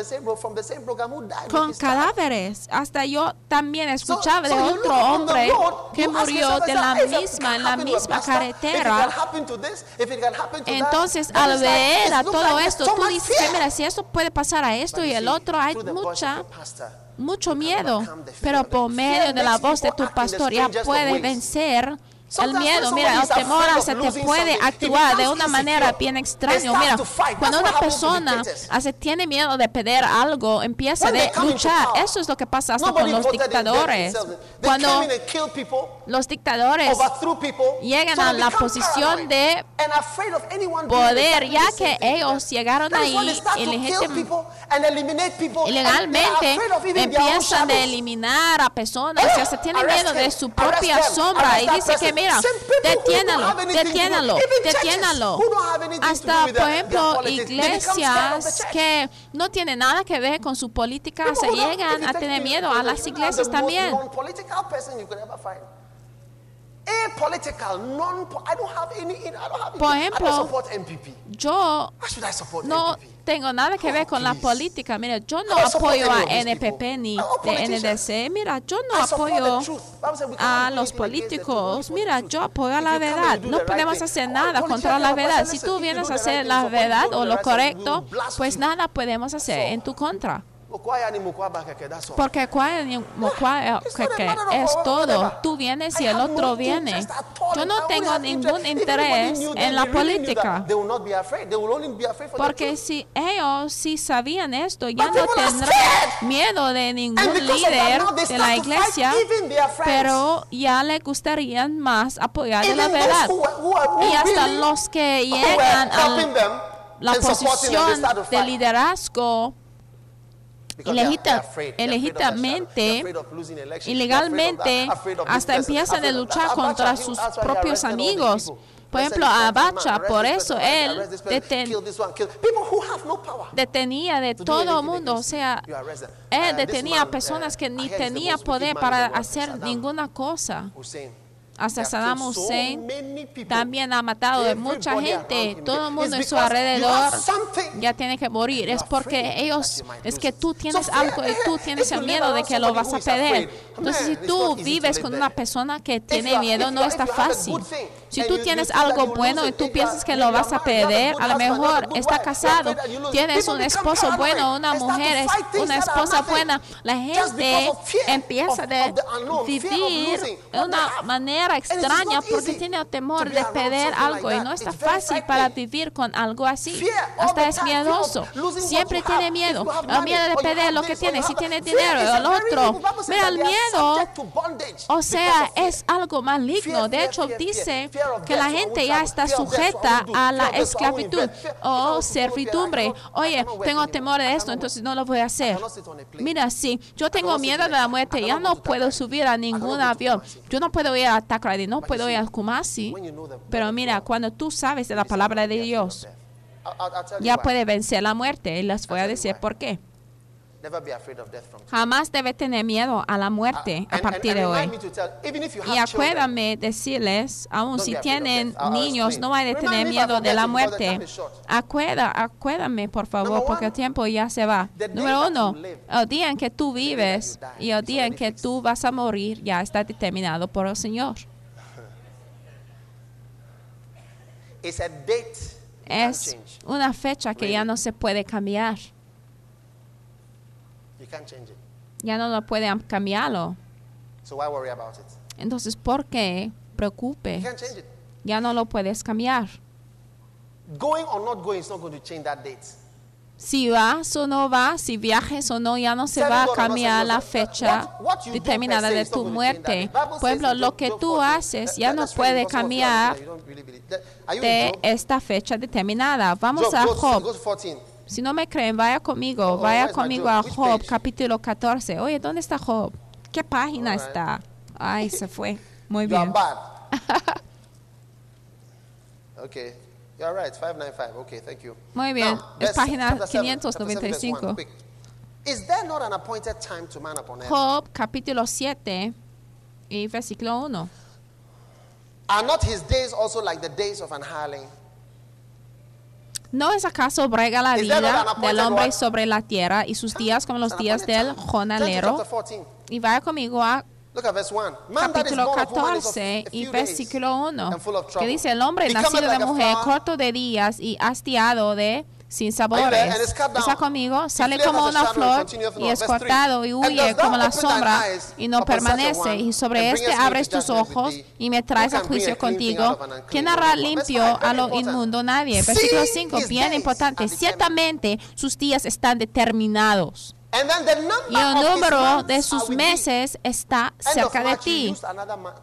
con cadáveres. Hasta yo también escuchaba de otro hombre que murió de la misma, en la misma carretera. Entonces, al ver a todo esto, tú dices mira, si esto puede pasar a esto y el otro, hay mucha mucho miedo, pero por medio de la voz de tu pastor ya puedes vencer el miedo, mira, el temor se te puede actuar de una manera bien extraña. Mira, cuando una persona se tiene miedo de perder algo, empieza a luchar. Eso es lo que pasa hasta con los dictadores. Cuando los dictadores llegan a la posición de poder, ya que ellos llegaron ahí ilegalmente, empiezan a eliminar a personas, se tienen miedo de su propia sombra. Y dice que mira, detiénalo, detiénalo. Hasta, por ejemplo, iglesias que no tienen nada que ver con su política se llegan a tener miedo a las iglesias también. Por ejemplo, yo no tengo nada que ver con la política. Mira, yo no apoyo a NPP ni de NDC. Mira, yo no apoyo a los políticos. Mira, yo apoyo a la verdad. No podemos hacer nada contra la verdad. Si tú vienes a hacer la verdad o lo correcto, pues nada podemos hacer en tu contra. Porque es todo. Tú vienes y el otro viene. Yo no tengo ningún interés en la política. Porque si ellos sí sabían esto, ya no tendrán miedo de ningún líder de la iglesia, pero ya le gustaría más apoyar la verdad. Y hasta los que llegan a la posición de liderazgo, Ilegita, ilegítimamente, ilegalmente, hasta empiezan a luchar contra sus propios amigos. Por ejemplo, a Abacha, por eso él detenía de todo el mundo, o sea, él detenía a personas que ni tenía poder para hacer ninguna cosa hasta Saddam Hussein también ha matado de mucha gente, todo el mundo en su alrededor ya tiene que morir. Es porque ellos, es que tú tienes algo y tú tienes el miedo de que lo vas a perder. Entonces, si tú vives con una persona que tiene miedo, no está fácil. Si tú tienes algo bueno y tú piensas que lo vas a perder, a lo mejor está casado, tienes un esposo bueno, una mujer, una esposa buena, la gente empieza a vivir de una manera manera extraña porque tiene temor de perder algo y no está fácil para vivir con algo así. Hasta es miedoso. Siempre tiene miedo. El miedo de perder lo que tiene. Si tiene dinero, el otro. Mira, el miedo, o sea, es algo maligno. De hecho, dice que la gente ya está sujeta a la esclavitud oh, o servidumbre. Oye, tengo temor de esto, entonces no lo voy a hacer. Mira, sí, yo tengo miedo de la muerte. Ya no puedo subir a ningún avión. Yo no puedo ir a no puedo ir Kumasi, pero mira, cuando tú sabes de la palabra de Dios, ya puede vencer la muerte. Y les voy a decir por qué. Jamás debe tener miedo a la muerte a partir de hoy. Y acuérdame decirles, aun si tienen niños, no hay de tener miedo de la muerte. Acuerda, acuérdame, por favor, porque el tiempo ya se va. Número uno, el día en que tú vives y el día en que tú vas a morir ya está determinado por el Señor. Es una fecha que ya no se puede cambiar can't change it. Ya no lo puede cambiarlo. So why worry about it? Entonces, ¿por qué preocupe? Ya no lo puedes cambiar. Going or not going is not going to change that date. Si vas o no vas, si viajes o no, ya no se va a cambiar la fecha determinada de tu muerte. Pueblo, lo que tú haces ya no puede cambiar de esta fecha determinada. Vamos a Job si no me creen, vaya conmigo, oh, vaya right, conmigo a Job, page? capítulo 14. Oye, ¿dónde está Job? ¿Qué página right. está? Ay, se fue. Muy bien. I'm bad. okay. You're right. 595. Okay, thank you. Muy bien. Now, es página 595. Is there not an appointed time to man upon earth? Job capítulo 7 y versículo 1. Are not his days also like the days of an hireling? ¿No es acaso brega la vida del hombre sobre la tierra y sus días como los días del jornalero? Y vaya conmigo a capítulo 14 y versículo 1, que dice, el hombre nacido de mujer, corto de días y hastiado de sin sabores. Está conmigo, sale como una flor y es cortado y huye como la sombra y no permanece. Y sobre este abres tus ojos y me traes a juicio contigo. ¿Quién hará limpio a lo inmundo? Nadie. Versículo 5, bien importante. Ciertamente sus días están determinados. Y el número de sus meses está cerca de ti.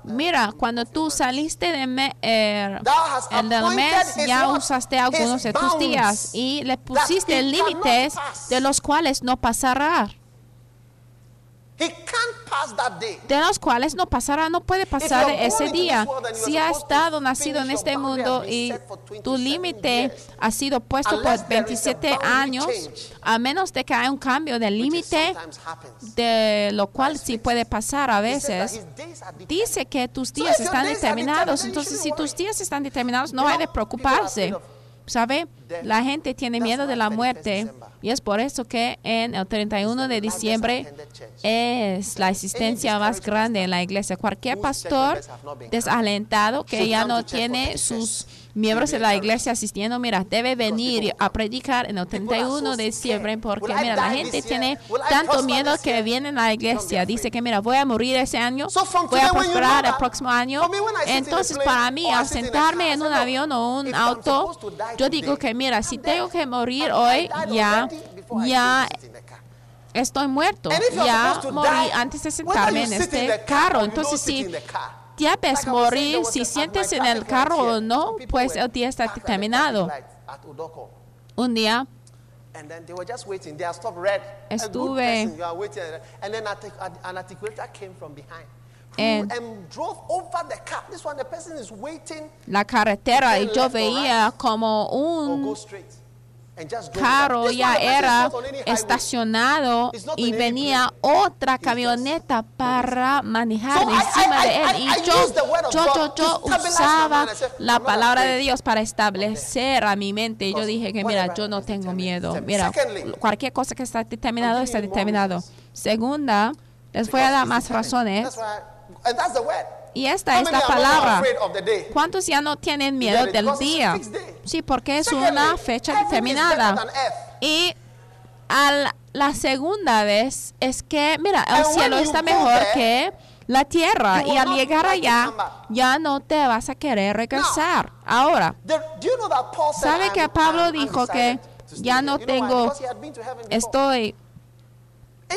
Mira, cuando tú saliste de me, eh, el del mes, ya usaste algunos de tus días y le pusiste límites de los cuales no pasará de los cuales no pasará, no puede pasar ese día. Si ha estado nacido en este mundo y tu límite ha sido puesto por 27 años, a menos de que haya un cambio de límite, de lo cual sí puede pasar a veces, dice que tus días están determinados. Entonces, si tus días están determinados, no hay de preocuparse. ¿Sabe? La gente tiene miedo de la muerte y es por eso que en el 31 de diciembre es la existencia más grande en la iglesia. Cualquier pastor desalentado que ya no tiene sus miembros de la iglesia asistiendo, mira, debe venir a predicar en el 31 de diciembre porque, mira, la gente tiene tanto miedo que vienen a la iglesia. Dice que, mira, voy a morir ese año, voy a prosperar el próximo año. Entonces, para mí, al sentarme en un avión o un auto, yo digo que, mira, si tengo que morir hoy, ya, ya estoy muerto. Ya morí antes de sentarme en este carro. Entonces, si ya ves morir si sientes en el carro o no, pues el día está terminado. Un día estuve en la carretera y yo veía como un on any highway. estacionado y venía otra camioneta para manejar encima de él. Y yo, yo, yo, yo usaba la palabra de. Dios para establecer a mi mente. Y yo dije que, mira, yo no tengo miedo. Mira, cualquier cosa que está determinado está determinado. Segunda, les voy a dar más razones. Y esta es la palabra. ¿Cuántos ya no tienen miedo del día? Sí, porque es una fecha determinada. Y al- la segunda vez es que, mira, el cielo está mejor que la tierra. Y al llegar allá, ya no te vas a querer regresar. Ahora, ¿sabe que Pablo dijo que ya no tengo, estoy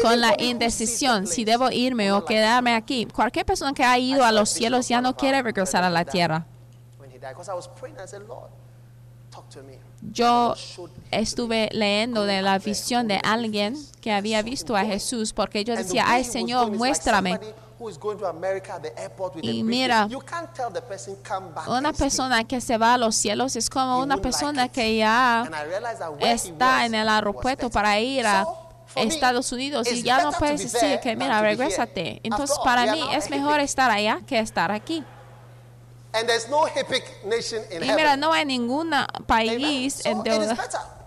con la indecisión si debo irme o quedarme aquí? Cualquier persona que ha ido a los cielos ya no quiere regresar a la tierra. Yo estuve leyendo de la visión de alguien que había visto a Jesús porque yo decía, ay Señor, muéstrame. Y mira, Una persona que se va a los cielos es como una persona que ya está en el aeropuerto para ir a Estados Unidos y ya no puedes decir que mira, regrésate. Entonces para mí es mejor estar allá que estar aquí. Y mira, no hay ningún país en deuda,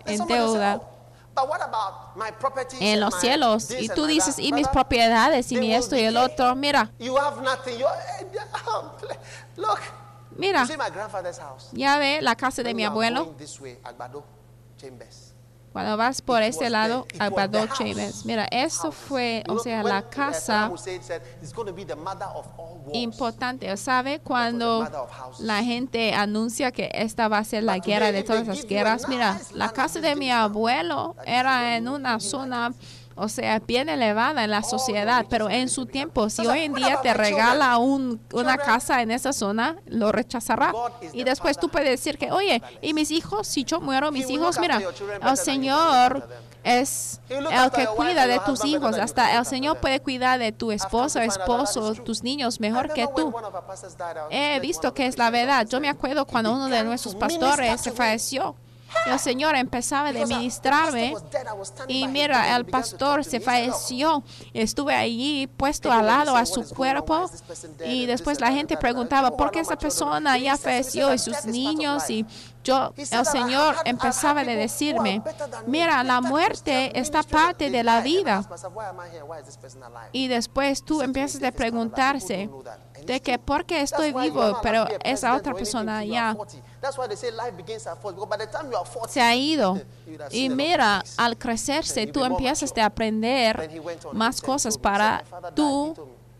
en deuda "Oh, but what about my properties en los cielos. Y tú dices, that?" y mis Brother, propiedades y mi esto y el otro. Mira, You have nothing. You're, look, mira, ya ve la casa de mi abuelo. Cuando vas por este lado, the house. Chambers. Mira, eso House. fue, o sea, la casa importante. ¿Sabe? Cuando la gente anuncia que esta va a ser la guerra de todas las a guerras, mira, la casa de mi abuelo era en una zona, o sea, bien elevada en la the sociedad, pero en su tiempo, si hoy en día te regala un- una casa en esa zona, lo rechazará. Y después tú puedes decir que, oye, y mis hijos, si yo muero, mis hijos, mira, el Señor es el que cuida de tus hijos, hasta el Señor puede cuidar de tu esposa, esposo, tus niños mejor que tú. He visto que es la verdad. Yo me acuerdo "He cuando uno de nuestros to pastores se to me." falleció. El Señor empezaba de Because, the ministrarme pastor was dead, I was standing y mira, el pastor to se me. He said, "Look, falleció. Estuve allí puesto al lado a "What su cuerpo y después la gente preguntaba por qué esa persona ya falleció y sus niños y. yo, el Señor empezaba are decirme, mira, la muerte está parte de la vida. Y después tú empiezas a "Death is part of life. People preguntarse de que por qué estoy vivo, pero a esa otra persona ya 40. That's why they say life begins at 40. Because by the time you are 40, se ha ido. Y a mira, al crecerse, tú empiezas a aprender más cosas para tú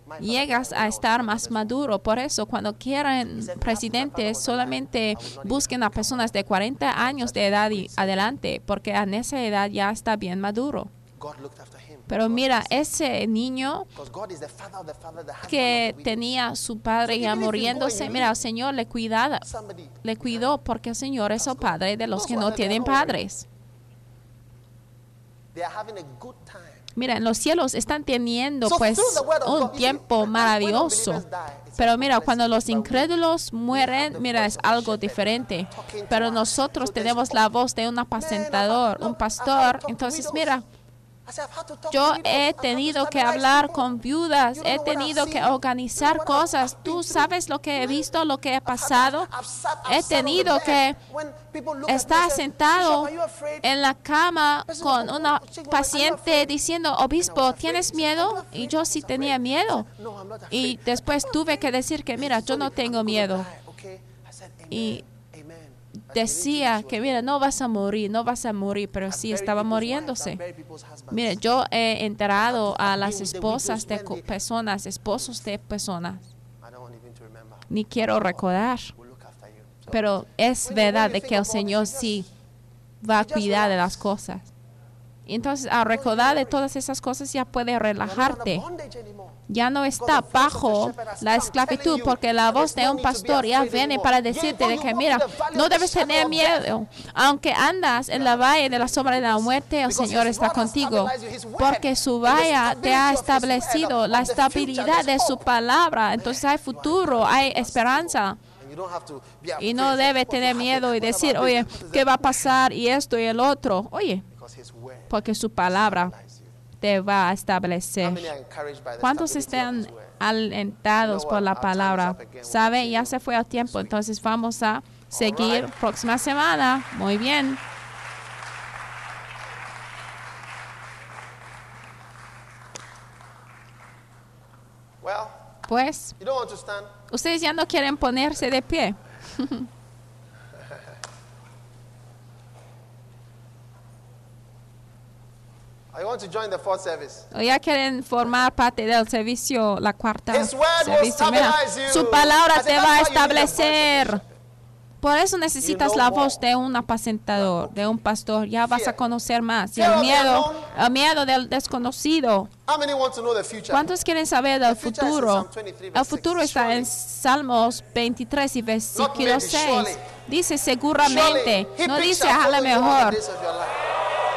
told me, "My father llegas a estar más mother's womb." maduro. Por eso, cuando quieren presidentes, solamente busquen a personas de 40 años de edad y adelante, porque en esa edad ya está bien maduro. Pero mira, ese niño que tenía su padre ya muriéndose, mira, el Señor le cuidaba, le cuidó porque el Señor es el padre de los que no tienen padres. Mira, en los cielos están teniendo pues un tiempo maravilloso. Pero mira, cuando los incrédulos mueren, mira, es algo diferente. Pero nosotros tenemos la voz de un apacentador, un pastor. Entonces, mira, yo he tenido que hablar con viudas, he tenido que organizar cosas. Tú sabes lo que he visto, lo que he pasado. He tenido que estar sentado en la cama con "Oh, una oh, paciente afraid?" diciendo, obispo. ¿tienes He said, "Are you miedo? afraid?" Y yo sí tenía miedo. said, "No, I'm not Y afraid." después tuve que decir que, mira, yo no tengo miedo. Y Decía que, mira, no vas a morir, no vas a morir, pero sí estaba muriéndose. Mire, yo he enterado a las esposas de personas, esposos de personas. Ni quiero recordar, pero es verdad de que el Señor sí va a cuidar de las cosas. Entonces, al recordar de todas esas cosas, ya under relajarte. Ya no está bajo la esclavitud porque la voz de un pastor ya viene para decirte de que mira, no debes tener miedo. Aunque andas en la valle de la sombra de la muerte, el Señor está contigo. Porque su valla te ha establecido la estabilidad de su palabra. Entonces hay futuro, hay esperanza. Y no debe tener miedo y decir, oye, ¿qué va a pasar? Y esto y el otro. Oye, porque su palabra. Te va a establecer. ¿Cuántos están alentados por la palabra? ¿Sabe? Ya se fue el tiempo, entonces vamos a seguir próxima semana. Muy bien. Pues, ustedes ya no quieren ponerse de pie. You want to join the fourth service? O ya quieren formar parte del servicio, la cuarta His word will servicio. Mira, stabilize you. su palabra I te va a you establecer. Por eso necesitas know la more. voz de un apacentador, de un pastor. Ya vas a conocer más. Y el miedo, el miedo del desconocido. How many want to know the future? ¿Cuántos quieren saber del futuro? Psalm 23 verse El futuro 6. está en Salmos 23 y versículo maybe, 6. surely. Dice seguramente, no dice a lo you mejor. days of your life.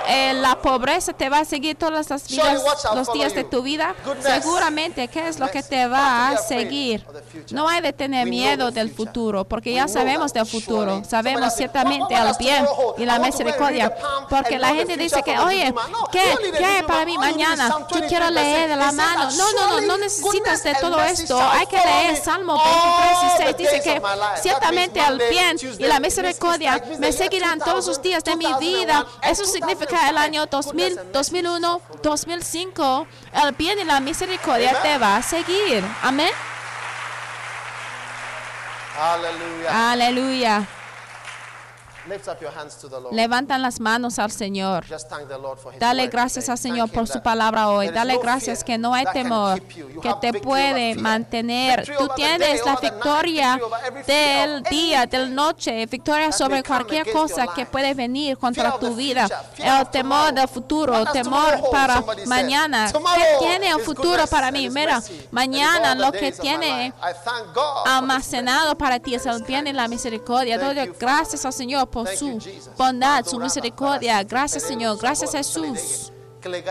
Eh, la pobreza te va a seguir las Surely vidas, los días de tu vida. Seguramente, ¿qué es lo que te va a seguir? No hay de tener miedo del futuro, porque ya sabemos del futuro. Sabemos ciertamente "What- what al does bien y la misericordia. Porque la gente dice que, oye, Jujuma." No, ¿qué, ¿qué para mí mañana? Yo 23 quiero leer de la 6. It says mano. No, no, no, no necesitas de todo esto. Hay que leer Salmo all 23 y 6. the Dice que ciertamente Monday, bien y la misericordia me seguirán todos los 2000, días de mi 2001, vida. Eso significa el año 2000, 2001, 2005. El bien y la misericordia te va a seguir. Amén. Hallelujah. Aleluya. Lift up your hands to the Lord. Levantan las manos al Señor. Just thank the Lord for his Dale gracias al Señor por su palabra hoy. Dale no gracias que no hay temor, que te puede mantener. Tú tienes la victoria del día, del noche, victoria sobre cualquier cosa que puede venir contra tu vida. El temor del futuro, temor para mañana. ¿Qué tiene el futuro para mí? Mira, mañana lo que tiene almacenado para ti es el bien y la misericordia. Doy gracias al Señor por Thank su bondad, su misericordia. Gracias, Señor. Gracias, Jesús. El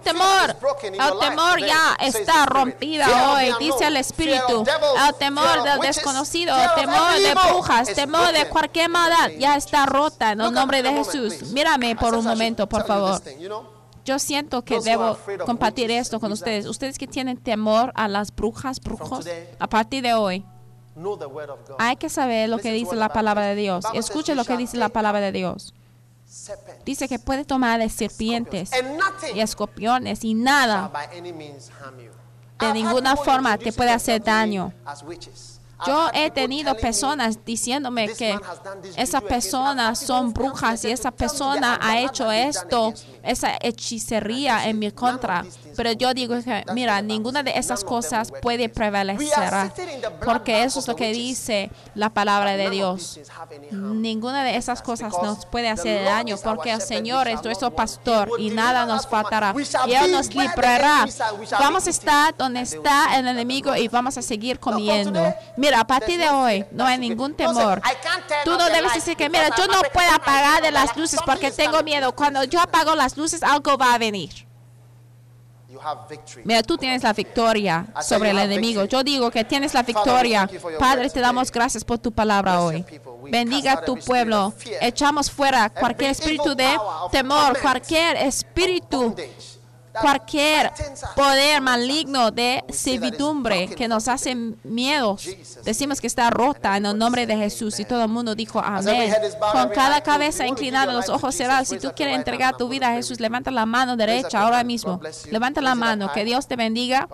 temor, el temor ya está of hoy, dice el Espíritu. El temor del desconocido, el temor de brujas, temor de cualquier maldad ya está rota en el nombre de Jesús. Mírame por un momento, por favor. Yo siento que debo compartir esto con ustedes. Ustedes que tienen temor a las brujas, brujos, a partir de hoy, hay que saber lo que dice la palabra de Dios. Escuche lo que dice la palabra de Dios. Dice que puede tomar de serpientes y escorpiones y nada de ninguna forma te puede hacer daño. Yo he tenido personas diciéndome "This que esas juju against me." I've personas son brujas y esa persona ha hecho esto, esa hechicería en mi contra. Pero yo digo que, mira, ninguna de esas cosas puede prevalecer, porque eso es lo que dice la palabra de Dios. Ninguna de esas cosas nos puede hacer daño, porque el Señor es nuestro pastor y nada nos faltará. Y Él nos librará. Vamos a estar donde está el enemigo y vamos a seguir comiendo. Mira, a partir de hoy no hay ningún temor. "I can't turn Tú no debes decir que, mira, yo no puedo apagar de las luces porque the lights." tengo miedo. Cuando yo apago las luces, algo va a venir. Mira, tú tienes la victoria sobre el enemigo. Yo digo que tienes la victoria. Padre, te damos gracias por tu palabra hoy. Bendiga a tu pueblo. Echamos fuera cualquier espíritu de temor, cualquier espíritu. Cualquier poder maligno de servidumbre que nos hace miedo. Decimos que está rota en el nombre de Jesús. Y todo el mundo dijo amén. Con cada cabeza inclinada, los ojos cerrados. Si tú quieres entregar tu vida a Jesús, levanta la mano derecha ahora mismo. Levanta la mano. Que Dios te bendiga.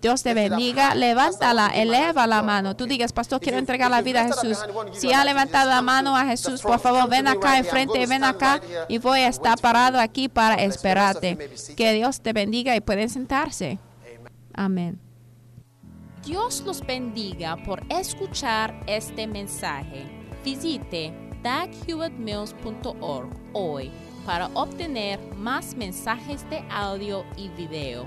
Dios te bendiga, levántala, eleva la mano. Tú digas, pastor, quiero entregar la vida a Jesús. Si ha levantado la mano a Jesús, por favor, ven acá enfrente, ven acá y voy a estar parado aquí para esperarte. Que Dios te bendiga y pueden sentarse. Amén. Dios los bendiga por escuchar este mensaje. Visite daghewittmills.org hoy para obtener más mensajes de audio y video,